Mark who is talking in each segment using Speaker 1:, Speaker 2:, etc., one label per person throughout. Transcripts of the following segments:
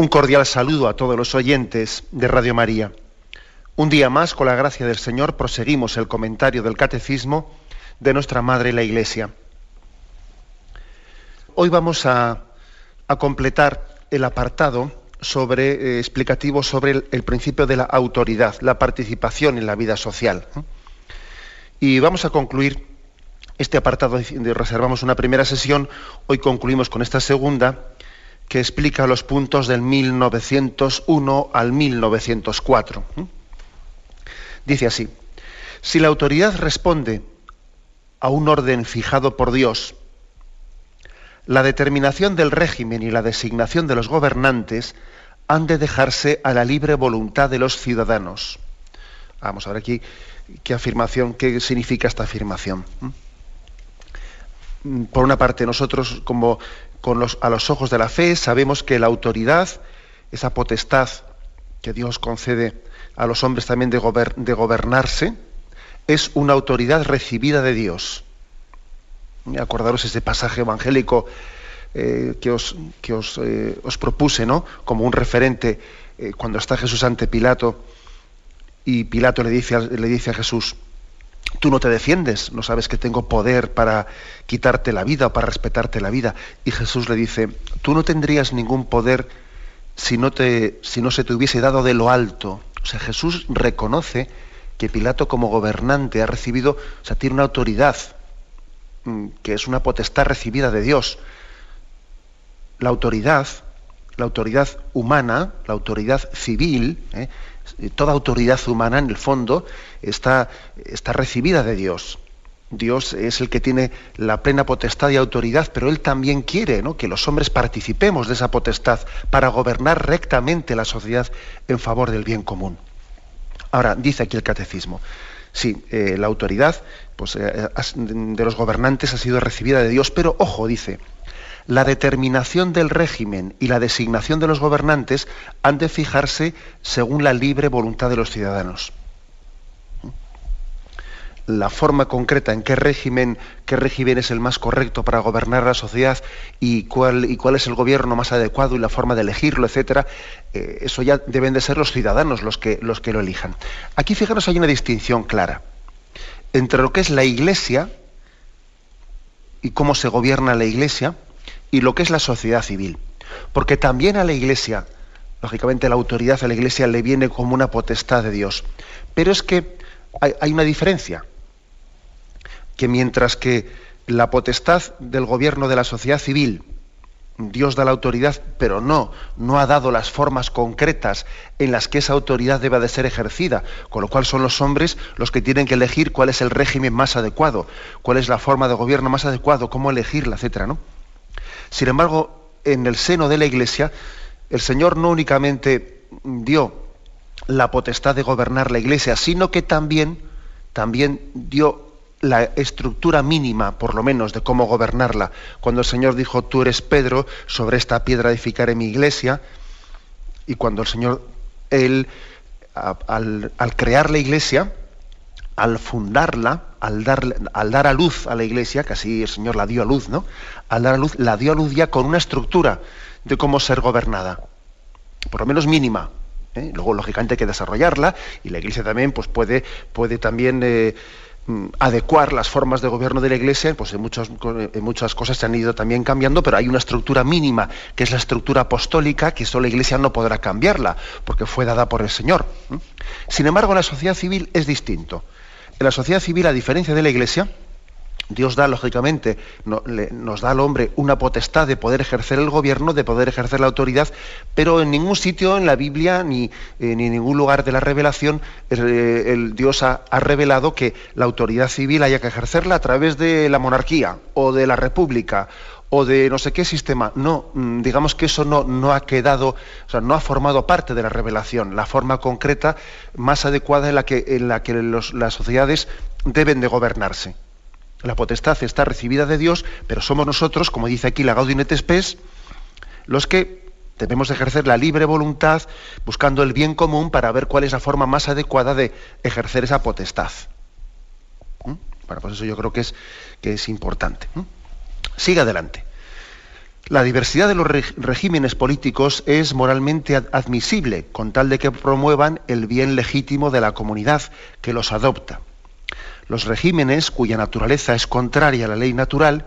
Speaker 1: Un cordial saludo a todos los oyentes de Radio María. Un día más, con la gracia del Señor, proseguimos el comentario del Catecismo de nuestra Madre la Iglesia. Hoy vamos a, completar el apartado sobre, eh, explicativo sobre el, el, principio de la autoridad, la participación en la vida social. Y vamos a concluir este apartado, reservamos una primera sesión, hoy concluimos con esta segunda, que explica los puntos del 1901 al 1904. Dice así, si la autoridad responde a un orden fijado por Dios, la determinación del régimen y la designación de los gobernantes han de dejarse a la libre voluntad de los ciudadanos. Vamos a ver aquí qué afirmación, qué significa esta afirmación. Por una parte, nosotros como a los ojos de la fe sabemos que la autoridad, esa potestad que Dios concede a los hombres también de, gobernarse, es una autoridad recibida de Dios. Acordaros ese pasaje evangélico eh, que, eh, os, propuse, ¿no? Como un referente eh, cuando está Jesús ante Pilato y Pilato le dice a Jesús, tú no te defiendes, no sabes que tengo poder para quitarte la vida o para respetarte la vida. Y Jesús le dice, tú no tendrías ningún poder si no, te, se te hubiese dado de lo alto. O sea, Jesús reconoce que Pilato como gobernante ha recibido, o sea, tiene una autoridad, mm, que es una potestad recibida de Dios. La autoridad, la autoridad humana, la autoridad civil, ¿eh? Toda autoridad humana en el fondo está, está recibida de Dios. Dios es el que tiene la plena potestad y autoridad, pero Él también quiere que los hombres participemos de esa potestad para gobernar rectamente la sociedad en favor del bien común. Ahora, dice aquí el catecismo, sí, eh, la autoridad pues, eh, de los gobernantes ha sido recibida de Dios, pero ojo, dice, la determinación del régimen y la designación de los gobernantes han de fijarse según la libre voluntad de los ciudadanos la forma concreta en qué régimen, qué régimen es el más correcto para gobernar la sociedad y cuál, y cuál es el gobierno más adecuado y la forma de elegirlo, etcétera, eh, eso ya deben de ser los ciudadanos los que, los que lo elijan. Aquí, fijaros, hay una distinción clara entre lo que es la iglesia y cómo se gobierna la iglesia y lo que es la sociedad civil. Porque también a la iglesia, lógicamente la autoridad a la iglesia le viene como una potestad de Dios. Pero es que hay una diferencia que mientras que la potestad del gobierno de la sociedad civil, Dios da la autoridad, pero no, no ha dado las formas concretas en las que esa autoridad debe de ser ejercida, con lo cual son los hombres los que tienen que elegir cuál es el régimen más adecuado, cuál es la forma de gobierno más adecuado, cómo elegirla, etcétera, ¿no? Sin embargo, en el seno de la Iglesia, el Señor no únicamente dio la potestad de gobernar la Iglesia, sino que también, también dio la estructura mínima, por lo menos, de cómo gobernarla. Cuando el Señor dijo, tú eres Pedro, sobre esta piedra edificaré mi iglesia, y cuando el Señor, Él, al, crear la iglesia, al fundarla, al dar, al dar a luz a la iglesia, que así el Señor la dio a luz, ¿no? Al dar a luz, la dio a luz ya con una estructura de cómo ser gobernada, por lo menos mínima. ¿eh? Luego, lógicamente, hay que desarrollarla, y la iglesia también pues, puede, puede también... Eh, Mm, adecuar las formas de gobierno de la Iglesia, pues en, muchas cosas se han ido también cambiando, pero hay una estructura mínima, que es la estructura apostólica, que solo la Iglesia no podrá cambiarla, porque fue dada por el Señor. Sin embargo, la sociedad civil es distinto. En la sociedad civil, a diferencia de la Iglesia, Dios da, lógicamente, nos da al hombre una potestad de poder ejercer el gobierno, de poder ejercer la autoridad, pero en ningún sitio en la Biblia ni, eh, en ningún lugar de la revelación eh, el Dios ha, revelado que la autoridad civil haya que ejercerla a través de la monarquía o de la república o de no sé qué sistema. No, mm, digamos que eso no, ha quedado, o sea, no ha formado parte de la revelación, la forma concreta más adecuada en la que, en la que las sociedades deben de gobernarse. La potestad está recibida de Dios, pero somos nosotros, como dice aquí la Gaudium et Spes, los que debemos ejercer la libre voluntad buscando el bien común para ver cuál es la forma más adecuada de ejercer esa potestad. ¿Mm? Bueno, pues eso yo creo que es, que es importante. Sigue adelante. La diversidad de los regímenes políticos es moralmente admisible, con tal de que promuevan el bien legítimo de la comunidad que los adopta. Los regímenes cuya naturaleza es contraria a la ley natural,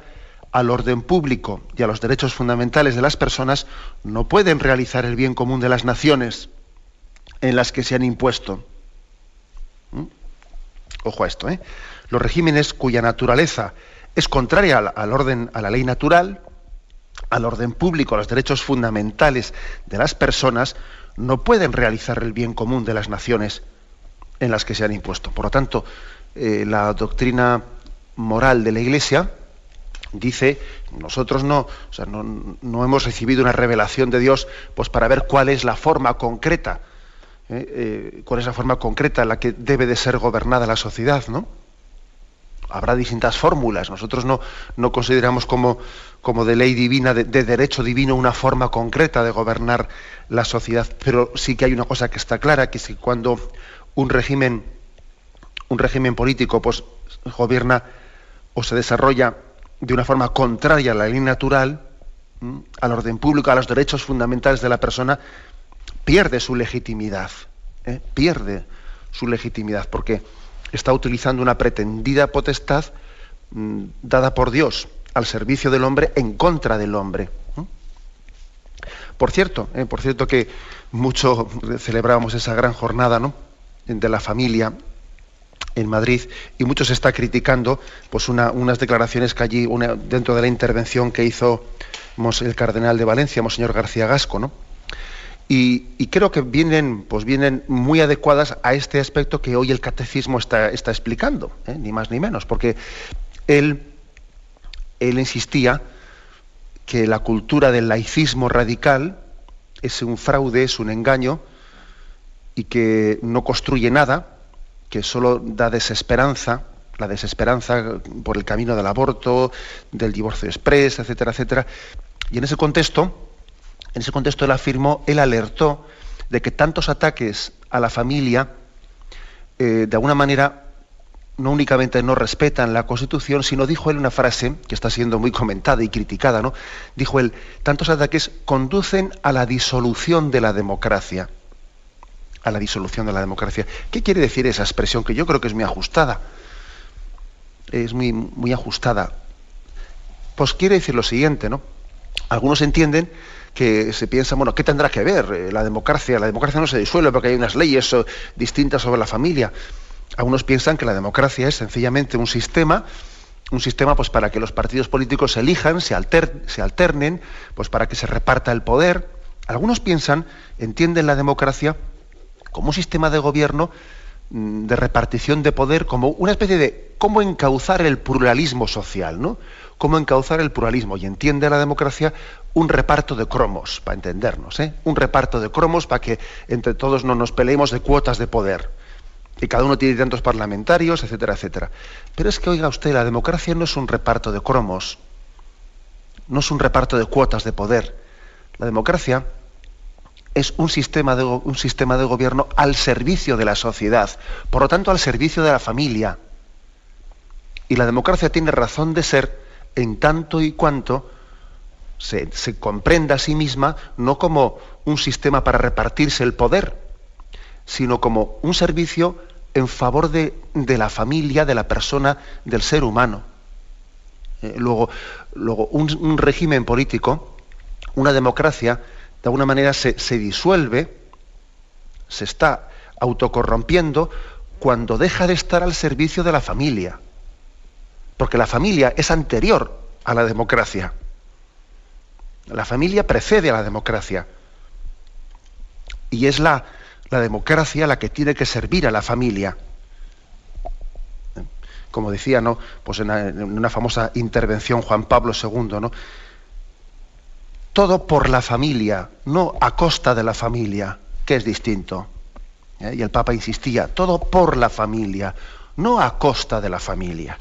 Speaker 1: al orden público y a los derechos fundamentales de las personas, no pueden realizar el bien común de las naciones en las que se han impuesto. ¿Mm? Ojo a esto, ¿eh? Los regímenes cuya naturaleza es contraria al, orden, a la ley natural, al orden público, a los derechos fundamentales de las personas, no pueden realizar el bien común de las naciones en las que se han impuesto. Por lo tanto, eh, la doctrina moral de la Iglesia dice, nosotros no, no, hemos recibido una revelación de Dios pues para ver cuál es la forma concreta, eh, eh, cuál es la forma concreta en la que debe de ser gobernada la sociedad, ¿no? Habrá distintas fórmulas. Nosotros no, no consideramos como, como de ley divina, de, de, derecho divino, una forma concreta de gobernar la sociedad. Pero sí que hay una cosa que está clara, que es que cuando un régimen un régimen político pues, gobierna o se desarrolla de una forma contraria a la ley natural, al orden público, a los derechos fundamentales de la persona, pierde su legitimidad. ¿eh? Pierde su legitimidad porque está utilizando una pretendida potestad mm, dada por Dios al servicio del hombre en contra del hombre. Por cierto, ¿eh? por cierto que mucho celebrábamos esa gran jornada ¿no? de la familia en Madrid y muchos se está criticando pues unas declaraciones que allí dentro de la intervención que hizo el cardenal de Valencia, monseñor García Gasco, ¿no? Y, creo que vienen, pues vienen muy adecuadas a este aspecto que hoy el catecismo está, explicando, ¿eh? ni más ni menos, porque él, él insistía que la cultura del laicismo radical es un fraude, es un engaño y que no construye nada, que solo da desesperanza, la desesperanza por el camino del aborto, del divorcio express, etcétera, etcétera. Y en ese contexto, en ese contexto él afirmó, él alertó de que tantos ataques a la familia, eh, de alguna manera, no únicamente no respetan la Constitución, sino dijo él una frase que está siendo muy comentada y criticada, ¿no? Dijo él, tantos ataques conducen a la disolución de la democracia a la disolución de la democracia. ¿Qué quiere decir esa expresión? Que yo creo que es muy ajustada. Es muy, muy ajustada. Pues quiere decir lo siguiente, ¿no? Algunos entienden que se piensa, bueno, ¿qué tendrá que ver eh, la democracia? La democracia no se disuelve porque hay unas leyes distintas sobre la familia. Algunos piensan que la democracia es sencillamente un sistema, un sistema pues para que los partidos políticos se elijan, se, se alternen, pues para que se reparta el poder. Algunos piensan, entienden la democracia como un sistema de gobierno mm, de repartición de poder, como una especie de cómo encauzar el pluralismo social, ¿no? Cómo encauzar el pluralismo. Y entiende la democracia un reparto de cromos, para entendernos, ¿eh? Un reparto de cromos para que entre todos no nos peleemos de cuotas de poder. Y cada uno tiene tantos parlamentarios, etcétera, etcétera. Pero es que, oiga usted, la democracia no es un reparto de cromos, no es un reparto de cuotas de poder. La democracia es un sistema, de, un sistema de gobierno al servicio de la sociedad, por lo tanto al servicio de la familia. Y la democracia tiene razón de ser en tanto y cuanto se, comprenda a sí misma no como un sistema para repartirse el poder, sino como un servicio en favor de, la familia, de la persona, del ser humano. Eh, luego, luego un régimen político, una democracia, de alguna manera se, disuelve, se está autocorrompiendo cuando deja de estar al servicio de la familia. porque la familia es anterior a la democracia. La familia precede a la democracia. Y es la, la democracia la que tiene que servir a la familia. Como decía, ¿no? Pues en una, famosa intervención Juan Pablo II, ¿no? Todo por la familia, no a costa de la familia, que es distinto. ¿Eh? Y el Papa insistía, todo por la familia, no a costa de la familia.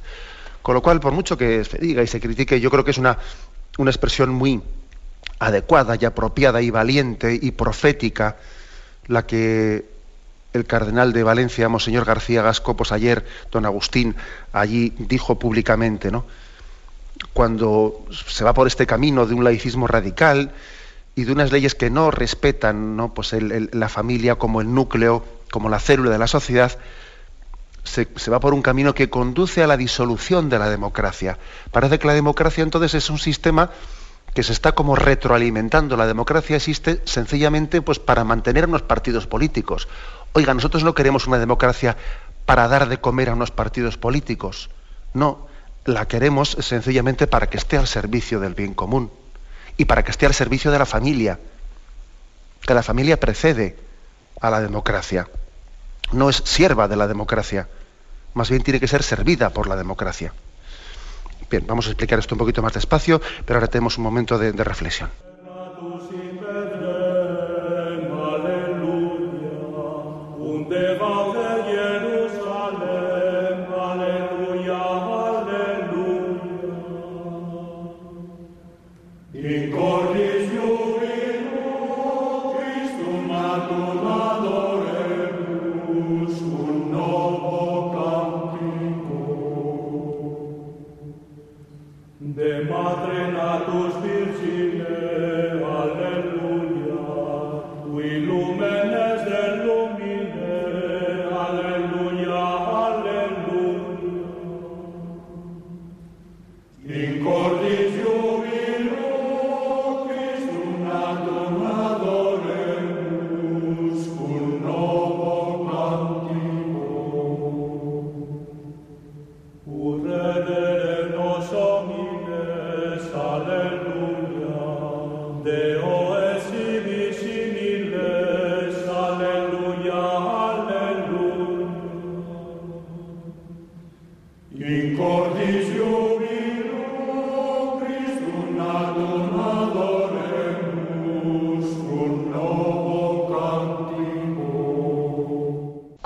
Speaker 1: Con lo cual, por mucho que se diga y se critique, yo creo que es una, una expresión muy adecuada y apropiada y valiente y profética la que el cardenal de Valencia, Monseñor García Gasco, pues ayer, don Agustín, allí dijo públicamente, ¿no? Cuando se va por este camino de un laicismo radical y de unas leyes que no respetan ¿no? Pues la familia como el núcleo, como la célula de la sociedad, se, va por un camino que conduce a la disolución de la democracia. Parece que la democracia entonces es un sistema que se está como retroalimentando. La democracia existe sencillamente pues, para mantener unos partidos políticos. Oiga, nosotros no queremos una democracia para dar de comer a unos partidos políticos. No, la queremos sencillamente para que esté al servicio del bien común y para que esté al servicio de la familia. Que la familia precede a la democracia no es sierva de la democracia, más bien tiene que ser servida por la democracia. Bien, vamos a explicar esto un poquito más despacio, pero ahora tenemos un momento de, reflexión.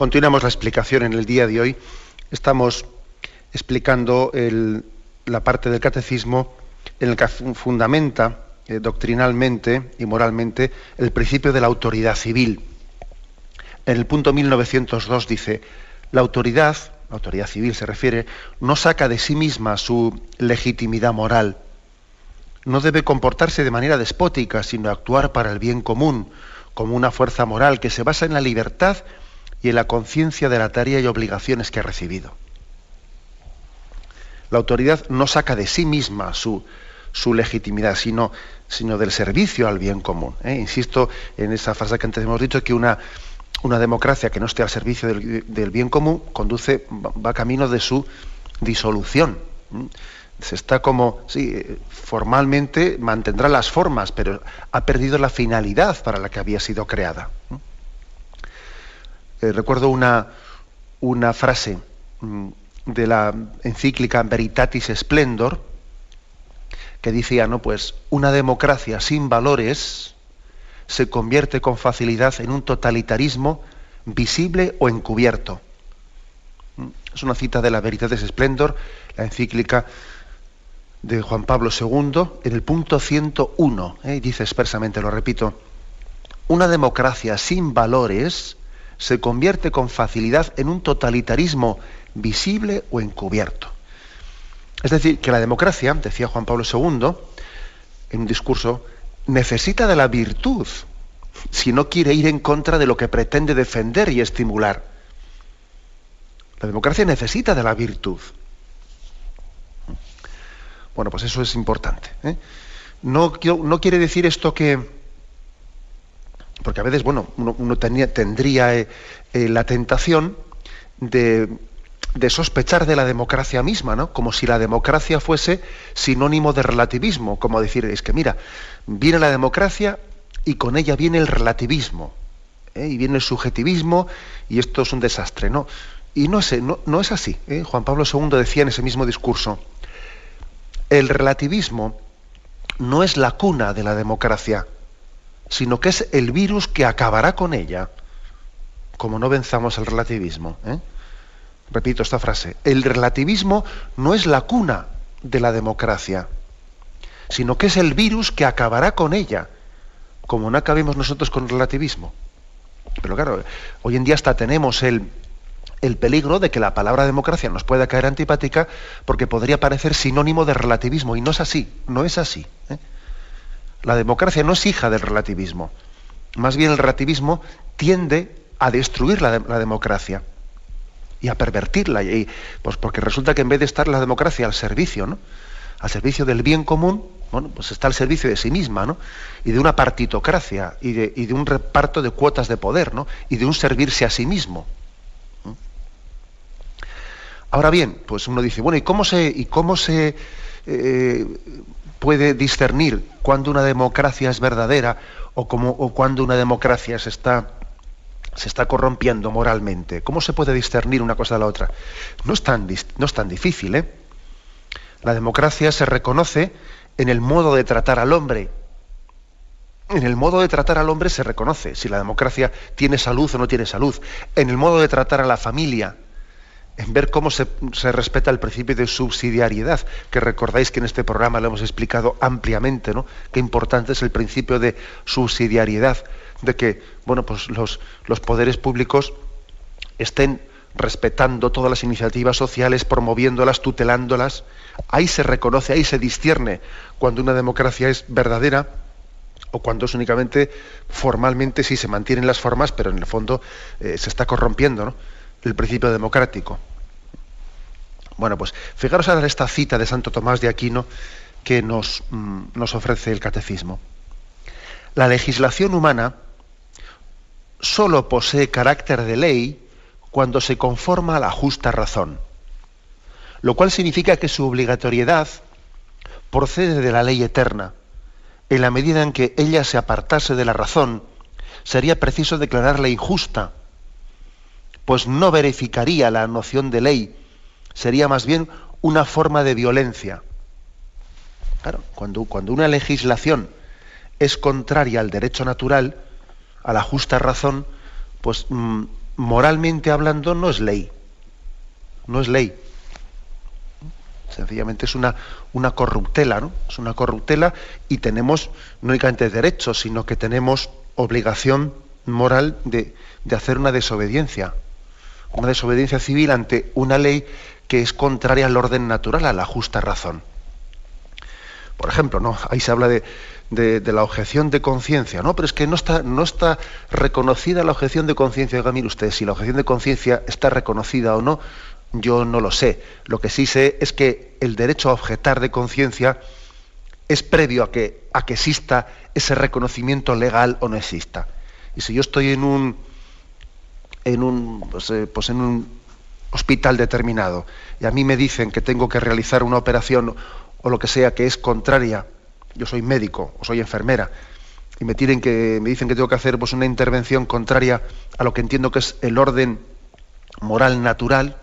Speaker 1: Continuamos la explicación en el día de hoy. Estamos explicando la parte del catecismo en el que fundamenta eh, doctrinalmente y moralmente el principio de la autoridad civil. En el punto 1902 dice, la autoridad, la autoridad civil se refiere, no saca de sí misma su legitimidad moral. No debe comportarse de manera despótica, sino actuar para el bien común, como una fuerza moral que se basa en la libertad y en la conciencia de la tarea y obligaciones que ha recibido. La autoridad no saca de sí misma su, legitimidad, sino, del servicio al bien común. ¿eh? Insisto en esa frase que antes hemos dicho, que una, una democracia que no esté al servicio del, bien común conduce, va, camino de su disolución. Se está como, sí, formalmente mantendrá las formas, pero ha perdido la finalidad para la que había sido creada. Eh, recuerdo una, una frase mm, de la encíclica Veritatis Splendor que decía, ¿no? Pues una democracia sin valores se convierte con facilidad en un totalitarismo visible o encubierto. Mm, es una cita de la Veritatis Splendor, la encíclica de Juan Pablo II, en el punto 101, ¿eh? dice expresamente, lo repito, una democracia sin valores se convierte con facilidad en un totalitarismo visible o encubierto. Es decir, que la democracia, decía Juan Pablo II en un discurso, necesita de la virtud si no quiere ir en contra de lo que pretende defender y estimular. La democracia necesita de la virtud. Bueno, pues eso es importante. ¿eh? No, no quiere decir esto que, porque a veces, bueno, uno, tendría eh, eh, la tentación de, sospechar de la democracia misma, ¿no? Como si la democracia fuese sinónimo de relativismo, como decir, es que mira, viene la democracia y con ella viene el relativismo, ¿eh? y viene el subjetivismo, y esto es un desastre, ¿no? Y no es, no, es así. Juan Pablo II decía en ese mismo discurso, el relativismo no es la cuna de la democracia, sino que es el virus que acabará con ella, como no venzamos el relativismo. ¿eh? repito esta frase, el relativismo no es la cuna de la democracia, sino que es el virus que acabará con ella, como no acabemos nosotros con el relativismo. Pero claro, hoy en día hasta tenemos el, peligro de que la palabra democracia nos pueda caer antipática porque podría parecer sinónimo de relativismo, y no es así, no es así. ¿eh? La democracia no es hija del relativismo, más bien el relativismo tiende a destruir la democracia y a pervertirla. Y, pues porque resulta que en vez de estar la democracia al servicio, ¿no? al servicio del bien común, bueno, pues está al servicio de sí misma, ¿no? Y de una partitocracia y de, un reparto de cuotas de poder, ¿no? Y de un servirse a sí mismo. Ahora bien, pues uno dice, bueno, ¿y cómo se, y cómo se eh, puede discernir cuando una democracia es verdadera o, como, o cuando una democracia se está se está corrompiendo moralmente. ¿Cómo se puede discernir una cosa de la otra? No es tan, no es tan difícil. ¿eh? La democracia se reconoce en el modo de tratar al hombre. En el modo de tratar al hombre se reconoce si la democracia tiene salud o no tiene salud. En el modo de tratar a la familia, en ver cómo se, respeta el principio de subsidiariedad, que recordáis que en este programa lo hemos explicado ampliamente, ¿no? Qué importante es el principio de subsidiariedad de que bueno, pues los, poderes públicos estén respetando todas las iniciativas sociales, promoviéndolas, tutelándolas. Ahí se reconoce, ahí se discierne cuando una democracia es verdadera o cuando es únicamente formalmente sí se mantienen las formas, pero en el fondo eh, se está corrompiendo el principio democrático. Bueno, pues fijaros ahora esta cita de Santo Tomás de Aquino que nos, mm, nos ofrece el catecismo. La legislación humana sólo posee carácter de ley cuando se conforma a la justa razón, lo cual significa que su obligatoriedad procede de la ley eterna. En la medida en que ella se apartase de la razón, sería preciso declararla injusta, pues no verificaría la noción de ley, sería más bien una forma de violencia. Claro, cuando, cuando una legislación es contraria al derecho natural, a la justa razón, pues mm, moralmente hablando no es ley. No es ley. Sencillamente es una, una corruptela, ¿no? Es una corruptela y tenemos no únicamente derechos, sino que tenemos obligación moral de, de hacer una desobediencia. Una desobediencia civil ante una ley que es contraria al orden natural, a la justa razón. Por ejemplo, ¿no? ahí se habla de, de, la objeción de conciencia, ¿no? Pero es que no está, no está reconocida la objeción de conciencia. Oiga, mire usted, si la objeción de conciencia está reconocida o no, yo no lo sé. Lo que sí sé es que el derecho a objetar de conciencia es previo a que, a que exista ese reconocimiento legal o no exista. Y si yo estoy en un, en un, pues, eh, pues en un hospital determinado. Y a mí me dicen que tengo que realizar una operación o lo que sea que es contraria. Yo soy médico o soy enfermera y me, tienen que, me dicen que tengo que hacer pues, una intervención contraria a lo que entiendo que es el orden moral natural,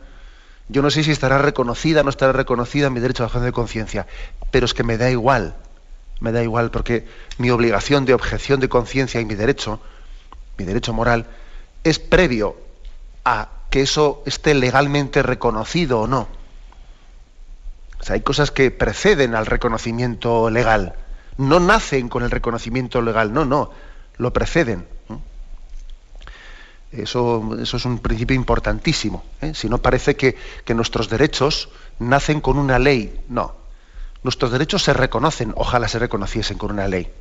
Speaker 1: yo no sé si estará reconocida o no estará reconocida mi derecho a la de conciencia, pero es que me da igual, me da igual, porque mi obligación de objeción de conciencia y mi derecho, mi derecho moral, es previo a que eso esté legalmente reconocido o no. O sea, hay cosas que preceden al reconocimiento legal no nacen con el reconocimiento legal, no, no, lo preceden. Eso, eso es un principio importantísimo. ¿eh? Si no parece que, que nuestros derechos nacen con una ley, no. Nuestros derechos se reconocen, ojalá se reconociesen con una ley.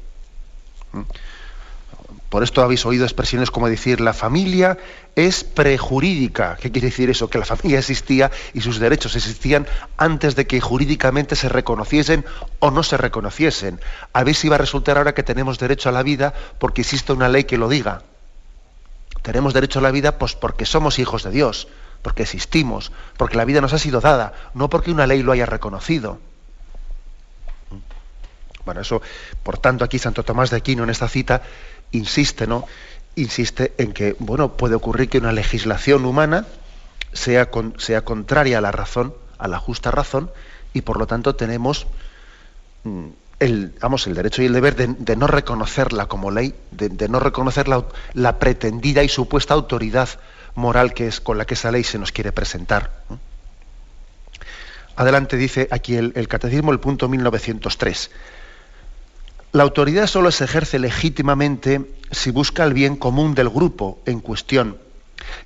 Speaker 1: Por esto habéis oído expresiones como decir la familia es prejurídica. ¿Qué quiere decir eso? Que la familia existía y sus derechos existían antes de que jurídicamente se reconociesen o no se reconociesen. A ver si va a resultar ahora que tenemos derecho a la vida porque existe una ley que lo diga. Tenemos derecho a la vida pues porque somos hijos de Dios. porque existimos, porque la vida nos ha sido dada, no porque una ley lo haya reconocido. Bueno, eso, por tanto, aquí Santo Tomás de Aquino en esta cita insiste, ¿no? Insiste en que, bueno, puede ocurrir que una legislación humana sea, sea contraria a la razón, a la justa razón, y por lo tanto tenemos mm, el, vamos, el derecho y el deber de, no reconocerla como ley, de, no reconocer la, pretendida y supuesta autoridad moral que es con la que esa ley se nos quiere presentar. Adelante dice aquí el, el Catecismo, el punto 1903. La autoridad solo se ejerce legítimamente si busca el bien común del grupo en cuestión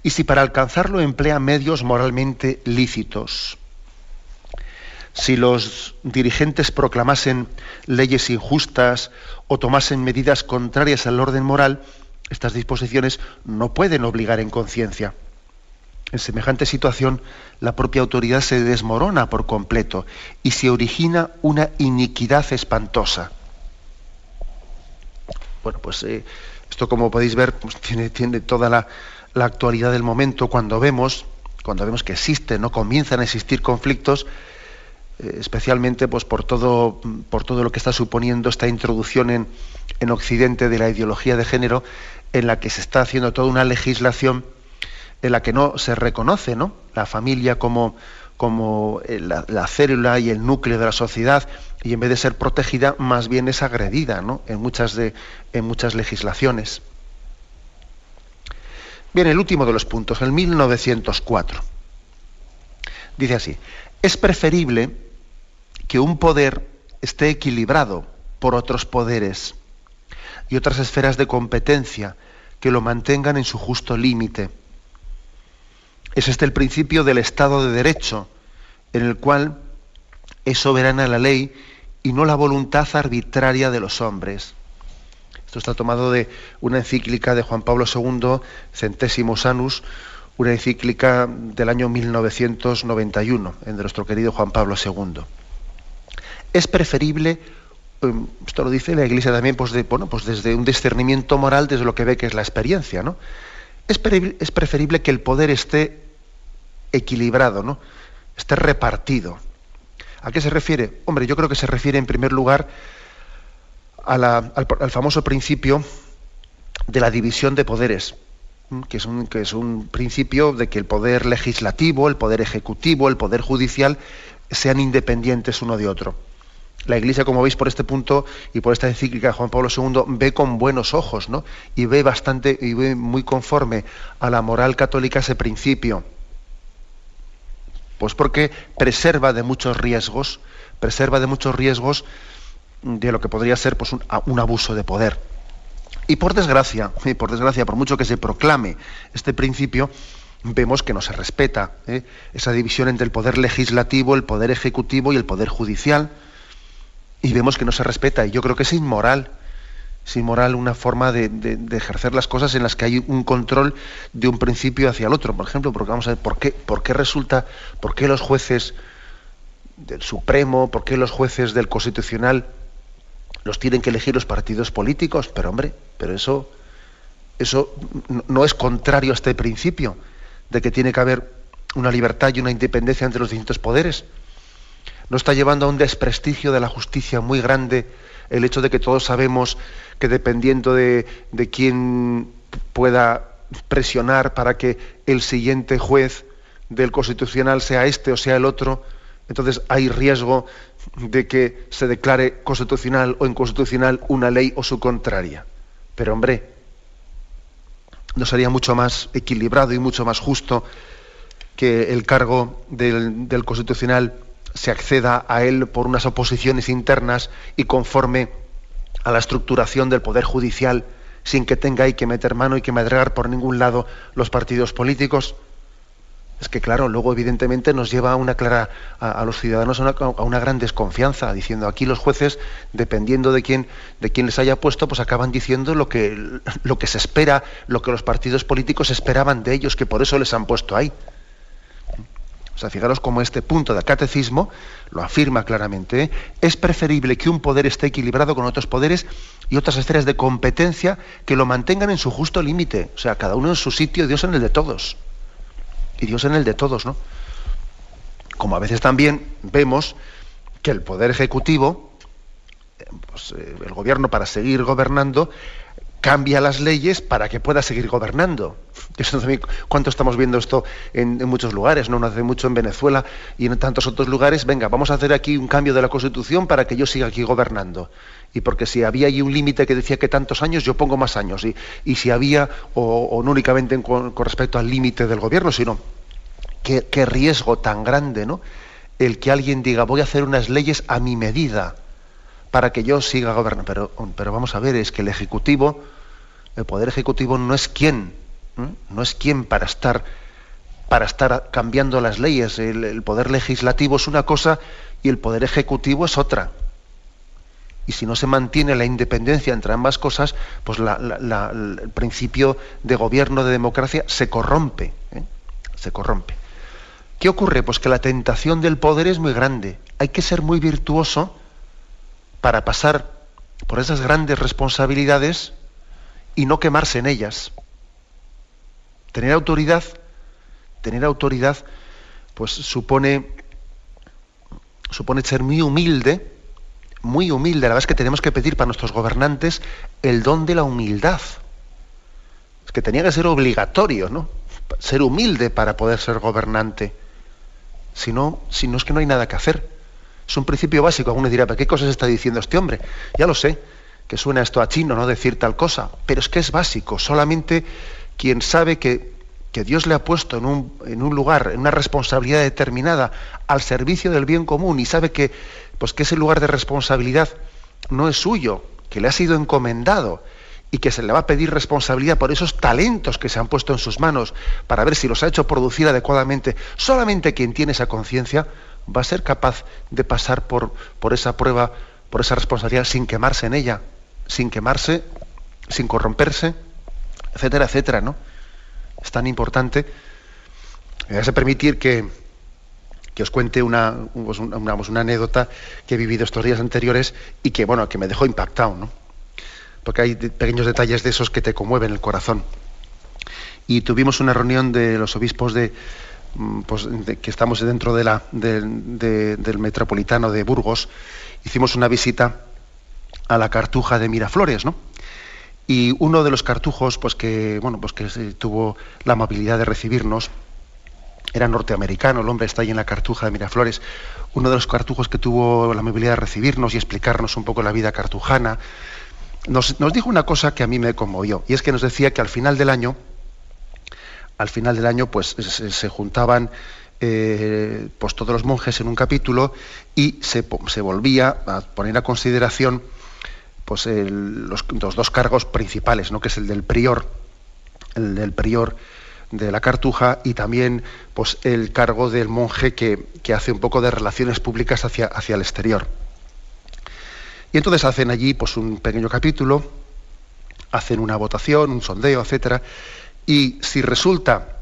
Speaker 1: y si para alcanzarlo emplea medios moralmente lícitos. Si los dirigentes proclamasen leyes injustas o tomasen medidas contrarias al orden moral, estas disposiciones no pueden obligar en conciencia. En semejante situación, la propia autoridad se desmorona por completo y se origina una iniquidad espantosa. Bueno, pues eh, esto, como podéis ver, pues, tiene, toda la, la actualidad del momento cuando vemos, cuando vemos que existen, no comienzan a existir conflictos eh, especialmente pues, por, todo, por todo lo que está suponiendo esta introducción en, en Occidente de la ideología de género, en la que se está haciendo toda una legislación en la que no se reconoce ¿no? la familia como, como eh, la, célula y el núcleo de la sociedad, y en vez de ser protegida, más bien es agredida en, muchas en muchas legislaciones. Bien, el último de los puntos, el 1904. Dice así, es preferible que un poder esté equilibrado por otros poderes y otras esferas de competencia que lo mantengan en su justo límite. Es este el principio del Estado de Derecho, en el cual es soberana la ley y no la voluntad arbitraria de los hombres. Esto está tomado de una encíclica de Juan Pablo II, Centésimos Anus, una encíclica del año 1991, en nuestro querido Juan Pablo II es preferible, em, esto lo dice la Iglesia también, pues, pues desde un discernimiento moral, desde lo que ve que es la experiencia, ¿no? Es preferible que el poder esté equilibrado, ¿no? esté repartido. ¿A qué se refiere? Hombre, yo creo que se refiere en primer lugar al, al, famoso principio de la división de poderes, que es, un, que es un principio de que el poder legislativo, el poder ejecutivo, el poder judicial sean independientes uno de otro la Iglesia, como veis por este punto y por esta encíclica de Juan Pablo II, ve con buenos ojos, ¿no? Y ve bastante, y ve muy conforme a la moral católica ese principio. Pues porque preserva de muchos riesgos, preserva de muchos riesgos de lo que podría ser pues, un, abuso de poder. Y por desgracia, y por desgracia, por mucho que se proclame este principio, vemos que no se respeta ¿eh? esa división entre el poder legislativo, el poder ejecutivo y el poder judicial y vemos que no se respeta. Y yo creo que es inmoral. Es inmoral una forma de, ejercer las cosas en las que hay un control de un principio hacia el otro. Por ejemplo, porque vamos a ver por qué, por qué resulta, por qué los jueces del Supremo, por qué los jueces del Constitucional los tienen que elegir los partidos políticos. Pero hombre, pero eso, eso no es contrario a este principio de que tiene que haber una libertad y una independencia entre los distintos poderes no está llevando a un desprestigio de la justicia muy grande el hecho de que todos sabemos que dependiendo de, quién pueda presionar para que el siguiente juez del constitucional sea este o sea el otro, entonces hay riesgo de que se declare constitucional o inconstitucional una ley o su contraria. Pero hombre, no sería mucho más equilibrado y mucho más justo que el cargo del constitucional se acceda a él por unas oposiciones internas y conforme a la estructuración del poder judicial sin que tenga que meter mano y que madregar por ningún lado los partidos políticos. Es que claro luego evidentemente nos lleva a una clara a, los ciudadanos a una, gran desconfianza diciendo aquí los jueces dependiendo de quién de quién les haya puesto pues acaban diciendo lo que lo que se espera lo que los partidos políticos esperaban de ellos que por eso les han puesto ahí o sea, fijaros cómo este punto del catecismo lo afirma claramente. ¿eh? Es preferible que un poder esté equilibrado con otros poderes y otras esferas de competencia que lo mantengan en su justo límite. O sea, cada uno en su sitio, Dios en el de todos. y Dios en el de todos, ¿no? Como a veces también vemos que el Poder Ejecutivo, pues, eh, el gobierno para seguir gobernando, cambia las leyes para que pueda seguir gobernando. Eso ¿Cuánto estamos viendo esto en, muchos lugares? No, hace mucho en Venezuela y en tantos otros lugares. Venga, vamos a hacer aquí un cambio de la Constitución para que yo siga aquí gobernando. Y porque si había allí un límite que decía que tantos años, yo pongo más años. Y, si había, o, no únicamente con, respecto al límite del gobierno, sino qué, qué riesgo tan grande, ¿no? El que alguien diga, voy a hacer unas leyes a mi medida para que yo siga gobernando. Pero, pero vamos a ver, es que el Ejecutivo, el Poder Ejecutivo no es quien, no es quien para estar, para estar cambiando las leyes. El, Poder Legislativo es una cosa y el Poder Ejecutivo es otra. Y si no se mantiene la independencia entre ambas cosas, pues el principio de gobierno de democracia se corrompe. ¿eh? Se corrompe. ¿Qué ocurre? Pues que la tentación del poder es muy grande. Hay que ser muy virtuoso para pasar por esas grandes responsabilidades y no quemarse en ellas. Tener autoridad, tener autoridad, pues supone, supone ser muy humilde, muy humilde. La verdad es que tenemos que pedir para nuestros gobernantes el don de la humildad. Es que tenía que ser obligatorio, ¿no? Ser humilde para poder ser gobernante. Si no, si no es que no hay nada que hacer. Es un principio básico. Alguno dirá, ¿pero qué cosas está diciendo este hombre? Ya lo sé, que suena esto a chino, no decir tal cosa, pero es que es básico. Solamente quien sabe que, que Dios le ha puesto en un, en un, lugar, en una responsabilidad determinada, al servicio del bien común, y sabe que, pues, que ese lugar de responsabilidad no es suyo, que le ha sido encomendado, y que se le va a pedir responsabilidad por esos talentos que se han puesto en sus manos para ver si los ha hecho producir adecuadamente. Solamente quien tiene esa conciencia va a ser capaz de pasar por, por esa prueba, por esa responsabilidad sin quemarse en ella, sin quemarse, sin corromperse, etcétera, etcétera, ¿no? Es tan importante. Me vas a permitir que, que os cuente una, pues una, una, anécdota que he vivido estos días anteriores y que, bueno, que me dejó impactado, ¿no? Porque hay pequeños detalles de esos que te conmueven el corazón. Y tuvimos una reunión de los obispos de, Mm, pues, que estamos dentro de la, del metropolitano de Burgos, hicimos una visita a la cartuja de Miraflores, ¿no? Y uno de los cartujos, pues que, bueno, pues que tuvo la amabilidad de recibirnos, era norteamericano, el hombre está ahí en la cartuja de Miraflores, uno de los cartujos que tuvo la amabilidad de recibirnos y explicarnos un poco la vida cartujana, nos, dijo una cosa que a mí me conmovió, y es que nos decía que al final del año, al final del año pues se, juntaban eh, pues todos los monjes en un capítulo y se, volvía a poner a consideración pues los, dos cargos principales, ¿no? que es el del prior, el del prior de la cartuja y también pues el cargo del monje que, hace un poco de relaciones públicas hacia, hacia el exterior. Y entonces hacen allí pues un pequeño capítulo, hacen una votación, un sondeo, etcétera, y si resulta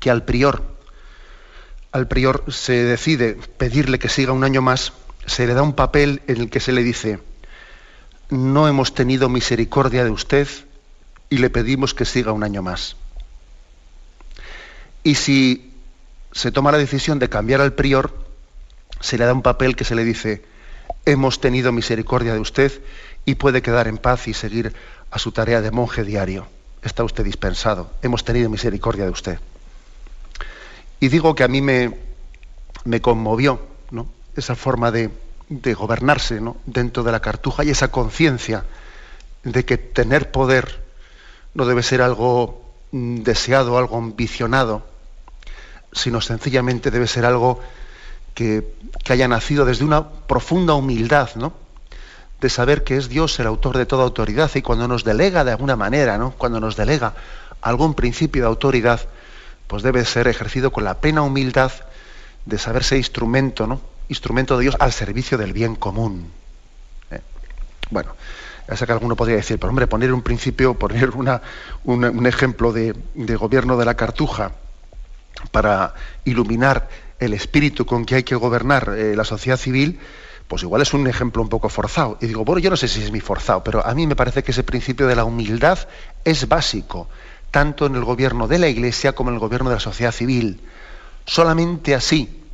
Speaker 1: que al prior, al prior se decide pedirle que siga un año más, se le da un papel en el que se le dice, no hemos tenido misericordia de usted y le pedimos que siga un año más. Y si se toma la decisión de cambiar al prior, se le da un papel que se le dice, hemos tenido misericordia de usted y puede quedar en paz y seguir a su tarea de monje diario está usted dispensado, hemos tenido misericordia de usted. Y digo que a mí me, me conmovió ¿no? esa forma de, gobernarse ¿no? dentro de la cartuja y esa conciencia de que tener poder no debe ser algo mm, deseado, algo ambicionado, sino sencillamente debe ser algo que, que haya nacido desde una profunda humildad, ¿no? de saber que es Dios el autor de toda autoridad y cuando nos delega de alguna manera, ¿no? cuando nos delega algún principio de autoridad, pues debe ser ejercido con la plena humildad de saberse instrumento, ¿no? Instrumento de Dios al servicio del bien común. ¿eh? Bueno, ya sé que alguno podría decir, pero hombre, poner un principio, poner una, un ejemplo de, gobierno de la cartuja para iluminar el espíritu con que hay que gobernar eh, la sociedad civil, pues igual es un ejemplo un poco forzado. Y digo, bueno, yo no sé si es mi forzado, pero a mí me parece que ese principio de la humildad es básico. tanto en el gobierno de la Iglesia como en el gobierno de la sociedad civil. Solamente así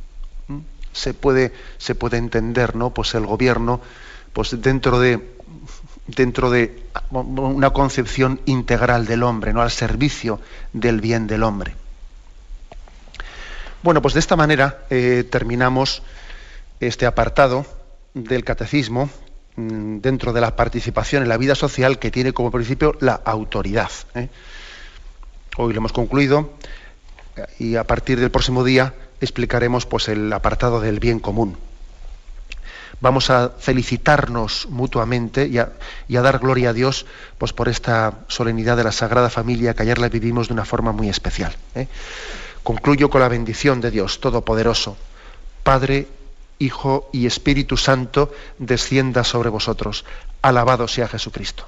Speaker 1: se puede, se puede entender ¿no? pues el gobierno pues dentro de dentro de una concepción integral del hombre, no al servicio del bien del hombre. Bueno, pues de esta manera eh, terminamos este apartado del catecismo mm, dentro de la participación en la vida social que tiene como principio la autoridad. ¿eh? Hoy lo hemos concluido y a partir del próximo día explicaremos pues, el apartado del bien común. Vamos a felicitarnos mutuamente y a, dar gloria a Dios pues, por esta solemnidad de la Sagrada Familia que ayer la vivimos de una forma muy especial. ¿eh? Concluyo con la bendición de Dios Todopoderoso, Padre, Hijo y Espíritu Santo, descienda sobre vosotros. Alabado sea Jesucristo.